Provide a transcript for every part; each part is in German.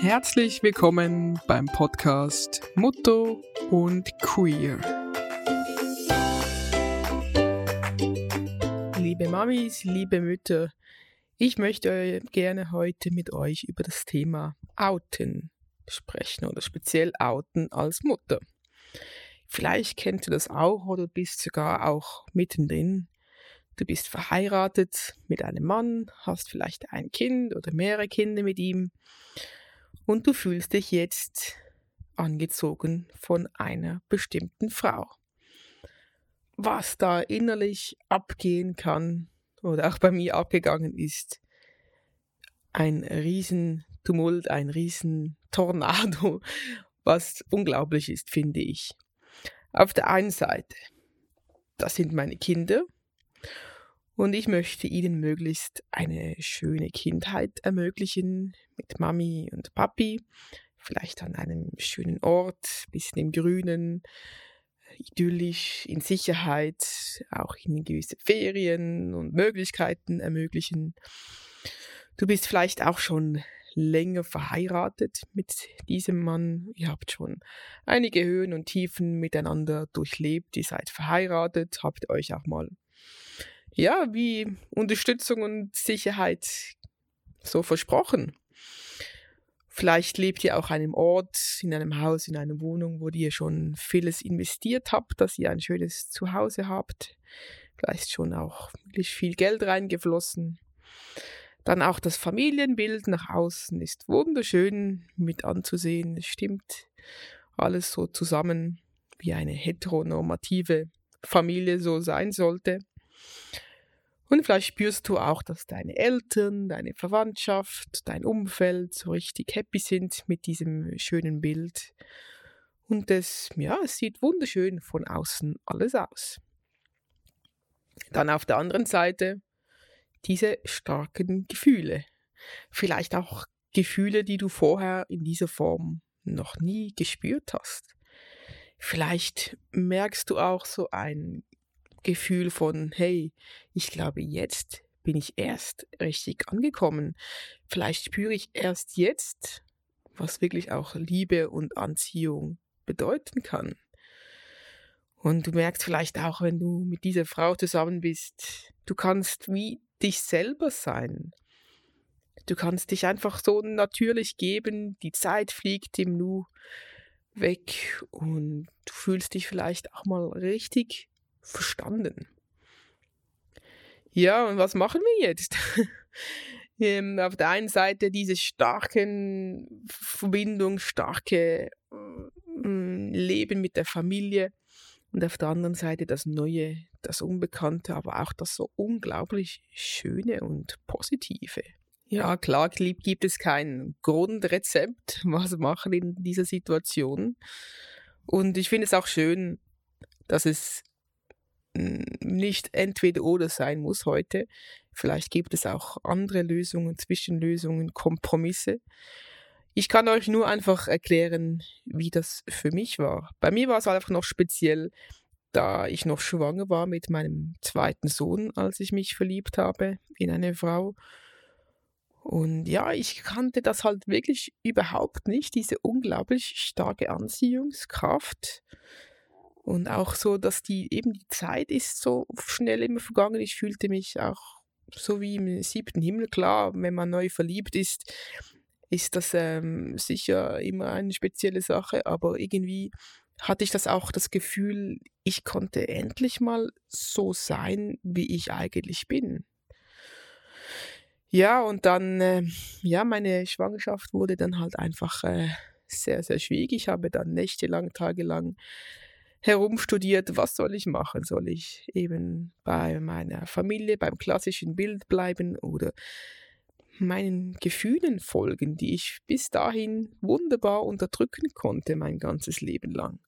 Herzlich willkommen beim Podcast Motto und Queer. Liebe Mamis, liebe Mütter, ich möchte gerne heute mit euch über das Thema Outen sprechen oder speziell Outen als Mutter. Vielleicht kennst du das auch oder bist sogar auch mittendrin. Du bist verheiratet mit einem Mann, hast vielleicht ein Kind oder mehrere Kinder mit ihm und du fühlst dich jetzt angezogen von einer bestimmten Frau. Was da innerlich abgehen kann oder auch bei mir abgegangen ist, ein Riesentumult, ein Riesentornado, was unglaublich ist, finde ich. Auf der einen Seite, das sind meine Kinder und ich möchte ihnen möglichst eine schöne Kindheit ermöglichen mit Mami und Papi, vielleicht an einem schönen Ort, bisschen im Grünen, idyllisch, in Sicherheit, auch ihnen gewisse Ferien und Möglichkeiten ermöglichen. Du bist vielleicht auch schon länger verheiratet mit diesem Mann. Ihr habt schon einige Höhen und Tiefen miteinander durchlebt. Ihr seid verheiratet, habt euch auch mal, ja, wie Unterstützung und Sicherheit so versprochen. Vielleicht lebt ihr auch an einem Ort, in einem Haus, in einer Wohnung, wo ihr schon vieles investiert habt, dass ihr ein schönes Zuhause habt. Vielleicht schon auch wirklich viel Geld reingeflossen. Dann auch das Familienbild nach außen ist wunderschön mit anzusehen. Es stimmt alles so zusammen, wie eine heteronormative Familie so sein sollte. Und vielleicht spürst du auch, dass deine Eltern, deine Verwandtschaft, dein Umfeld so richtig happy sind mit diesem schönen Bild. Und es, ja, es sieht wunderschön von außen alles aus. Dann auf der anderen Seite diese starken Gefühle. Vielleicht auch Gefühle, die du vorher in dieser Form noch nie gespürt hast. Vielleicht merkst du auch so ein Gefühl von, hey, ich glaube, jetzt bin ich erst richtig angekommen. Vielleicht spüre ich erst jetzt, was wirklich auch Liebe und Anziehung bedeuten kann. Und du merkst vielleicht auch, wenn du mit dieser Frau zusammen bist, du kannst wie dich selber sein. Du kannst dich einfach so natürlich geben, die Zeit fliegt im Nu weg und du fühlst dich vielleicht auch mal richtig verstanden. Ja, und was machen wir jetzt? ähm, auf der einen Seite diese starken Verbindung, starke äh, Leben mit der Familie und auf der anderen Seite das Neue, das Unbekannte, aber auch das so unglaublich Schöne und Positive. Ja, klar gibt es kein Grundrezept, was machen in dieser Situation. Und ich finde es auch schön, dass es nicht entweder oder sein muss heute. Vielleicht gibt es auch andere Lösungen, Zwischenlösungen, Kompromisse. Ich kann euch nur einfach erklären, wie das für mich war. Bei mir war es einfach noch speziell, da ich noch schwanger war mit meinem zweiten Sohn, als ich mich verliebt habe in eine Frau. Und ja, ich kannte das halt wirklich überhaupt nicht, diese unglaublich starke Anziehungskraft. Und auch so, dass die eben die Zeit ist so schnell immer vergangen. Ich fühlte mich auch so wie im siebten Himmel. Klar, wenn man neu verliebt ist, ist das ähm, sicher immer eine spezielle Sache, aber irgendwie hatte ich das auch das Gefühl, ich konnte endlich mal so sein, wie ich eigentlich bin. Ja, und dann, äh, ja, meine Schwangerschaft wurde dann halt einfach äh, sehr, sehr schwierig. Ich habe dann nächtelang, tagelang herumstudiert, was soll ich machen? Soll ich eben bei meiner Familie, beim klassischen Bild bleiben oder meinen Gefühlen folgen, die ich bis dahin wunderbar unterdrücken konnte, mein ganzes Leben lang.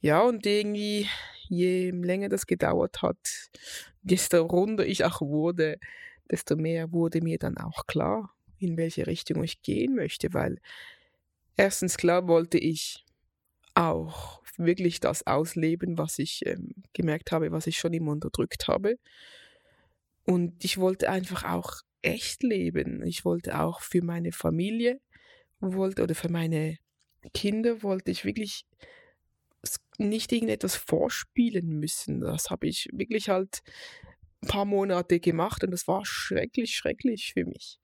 Ja, und irgendwie, je länger das gedauert hat, desto runder ich auch wurde, desto mehr wurde mir dann auch klar, in welche Richtung ich gehen möchte, weil erstens klar wollte ich auch wirklich das ausleben, was ich ähm, gemerkt habe, was ich schon immer unterdrückt habe. Und ich wollte einfach auch echt leben. Ich wollte auch für meine Familie wollte oder für meine Kinder wollte ich wirklich nicht irgendetwas vorspielen müssen. Das habe ich wirklich halt ein paar Monate gemacht und das war schrecklich, schrecklich für mich.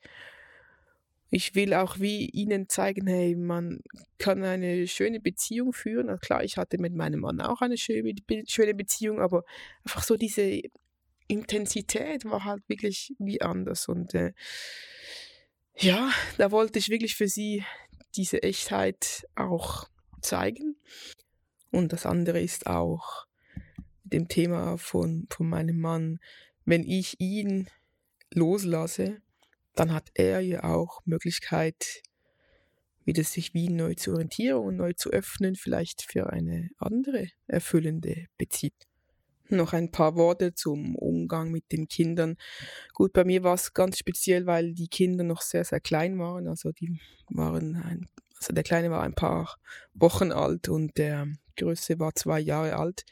Ich will auch wie ihnen zeigen, hey, man kann eine schöne Beziehung führen. Also klar, ich hatte mit meinem Mann auch eine schöne, schöne Beziehung, aber einfach so diese Intensität war halt wirklich wie anders. Und äh, ja, da wollte ich wirklich für sie diese Echtheit auch zeigen. Und das andere ist auch mit dem Thema von, von meinem Mann, wenn ich ihn loslasse, dann hat er ja auch Möglichkeit, wieder sich wie neu zu orientieren und neu zu öffnen, vielleicht für eine andere erfüllende Beziehung. Noch ein paar Worte zum Umgang mit den Kindern. Gut, bei mir war es ganz speziell, weil die Kinder noch sehr, sehr klein waren. Also die waren ein, also der Kleine war ein paar Wochen alt und der Größte war zwei Jahre alt.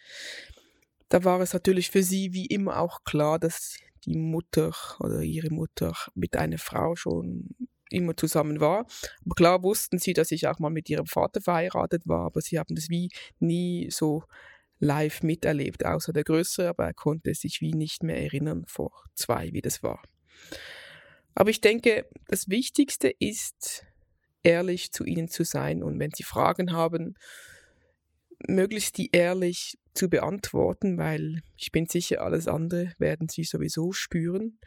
Da war es natürlich für sie wie immer auch klar, dass die Mutter oder ihre Mutter mit einer Frau schon immer zusammen war. Aber klar wussten sie, dass ich auch mal mit ihrem Vater verheiratet war, aber sie haben das wie nie so live miterlebt, außer der Größere, aber er konnte sich wie nicht mehr erinnern vor zwei, wie das war. Aber ich denke, das Wichtigste ist, ehrlich zu ihnen zu sein und wenn sie Fragen haben, möglichst die ehrlich zu beantworten, weil ich bin sicher, alles andere werden sie sowieso spüren.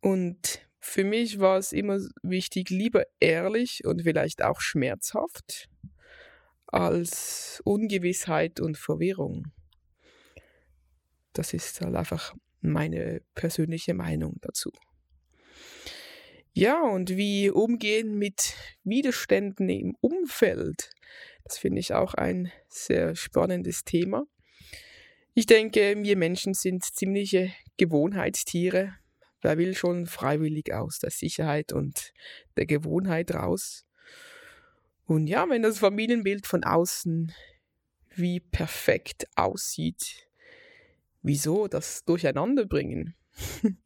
Und für mich war es immer wichtig, lieber ehrlich und vielleicht auch schmerzhaft, als Ungewissheit und Verwirrung. Das ist halt einfach meine persönliche Meinung dazu. Ja, und wie umgehen mit Widerständen im Umfeld, das finde ich auch ein sehr spannendes Thema. Ich denke, wir Menschen sind ziemliche Gewohnheitstiere. Wer will schon freiwillig aus der Sicherheit und der Gewohnheit raus? Und ja, wenn das Familienbild von außen wie perfekt aussieht, wieso das durcheinander bringen?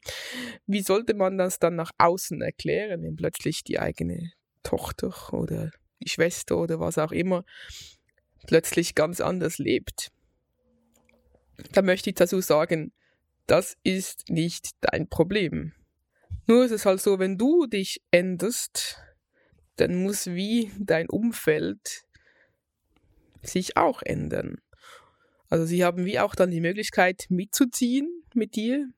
wie sollte man das dann nach außen erklären, wenn plötzlich die eigene Tochter oder die Schwester oder was auch immer plötzlich ganz anders lebt? Da möchte ich dazu sagen, das ist nicht dein Problem. Nur ist es halt so, wenn du dich änderst, dann muss wie dein Umfeld sich auch ändern. Also sie haben wie auch dann die Möglichkeit mitzuziehen mit dir,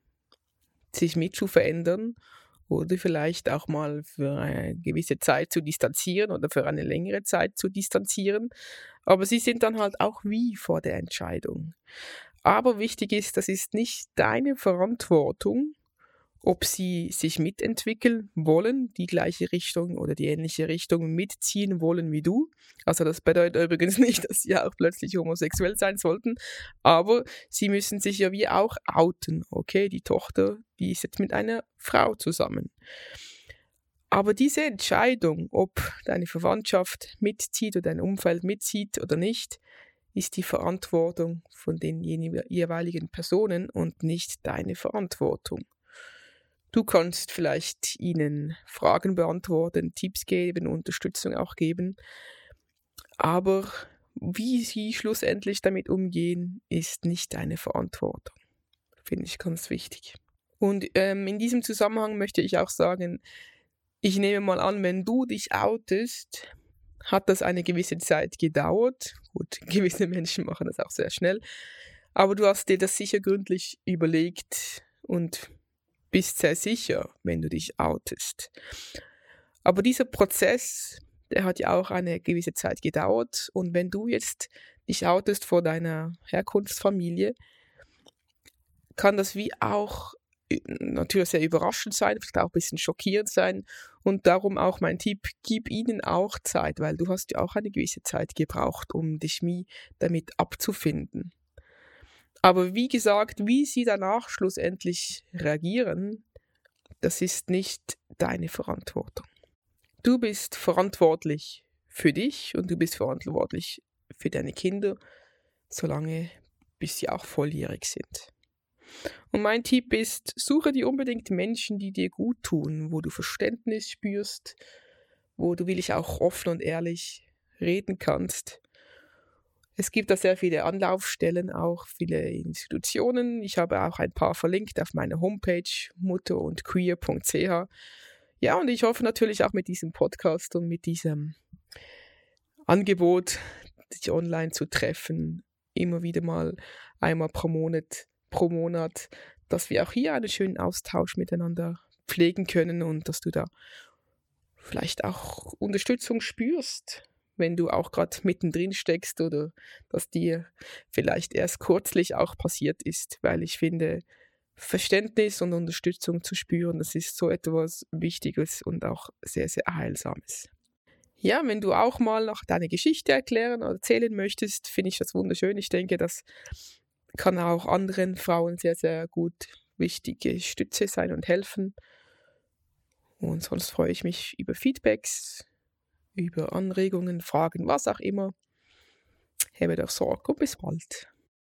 sich mit zu verändern oder vielleicht auch mal für eine gewisse Zeit zu distanzieren oder für eine längere Zeit zu distanzieren. Aber sie sind dann halt auch wie vor der Entscheidung. Aber wichtig ist, das ist nicht deine Verantwortung, ob sie sich mitentwickeln wollen, die gleiche Richtung oder die ähnliche Richtung mitziehen wollen wie du. Also das bedeutet übrigens nicht, dass sie auch plötzlich homosexuell sein sollten, aber sie müssen sich ja wie auch outen. Okay, die Tochter, die ist jetzt mit einer Frau zusammen. Aber diese Entscheidung, ob deine Verwandtschaft mitzieht oder dein Umfeld mitzieht oder nicht, ist die Verantwortung von den jeweiligen Personen und nicht deine Verantwortung. Du kannst vielleicht ihnen Fragen beantworten, Tipps geben, Unterstützung auch geben. Aber wie sie schlussendlich damit umgehen, ist nicht deine Verantwortung. Finde ich ganz wichtig. Und ähm, in diesem Zusammenhang möchte ich auch sagen, ich nehme mal an, wenn du dich outest, hat das eine gewisse Zeit gedauert. Gut, gewisse Menschen machen das auch sehr schnell. Aber du hast dir das sicher gründlich überlegt und bist sehr sicher, wenn du dich outest. Aber dieser Prozess, der hat ja auch eine gewisse Zeit gedauert. Und wenn du jetzt dich outest vor deiner Herkunftsfamilie, kann das wie auch äh, natürlich sehr überraschend sein, vielleicht auch ein bisschen schockierend sein. Und darum auch mein Tipp, gib ihnen auch Zeit, weil du hast ja auch eine gewisse Zeit gebraucht, um dich wie damit abzufinden. Aber wie gesagt, wie sie danach schlussendlich reagieren, das ist nicht deine Verantwortung. Du bist verantwortlich für dich und du bist verantwortlich für deine Kinder, solange bis sie auch volljährig sind. Und mein Tipp ist, suche dir unbedingt Menschen, die dir gut tun, wo du Verständnis spürst, wo du will ich auch offen und ehrlich reden kannst. Es gibt da sehr viele Anlaufstellen, auch viele Institutionen. Ich habe auch ein paar verlinkt auf meiner Homepage mutter und queer.ch. Ja, und ich hoffe natürlich auch mit diesem Podcast und mit diesem Angebot, dich online zu treffen, immer wieder mal einmal pro Monat, pro Monat, dass wir auch hier einen schönen Austausch miteinander pflegen können und dass du da vielleicht auch Unterstützung spürst, wenn du auch gerade mittendrin steckst oder dass dir vielleicht erst kürzlich auch passiert ist, weil ich finde, Verständnis und Unterstützung zu spüren, das ist so etwas Wichtiges und auch sehr, sehr Heilsames. Ja, wenn du auch mal noch deine Geschichte erklären oder erzählen möchtest, finde ich das wunderschön. Ich denke, das kann auch anderen Frauen sehr, sehr gut wichtige Stütze sein und helfen. Und sonst freue ich mich über Feedbacks, über Anregungen, Fragen, was auch immer. Habe doch Sorge und bis bald.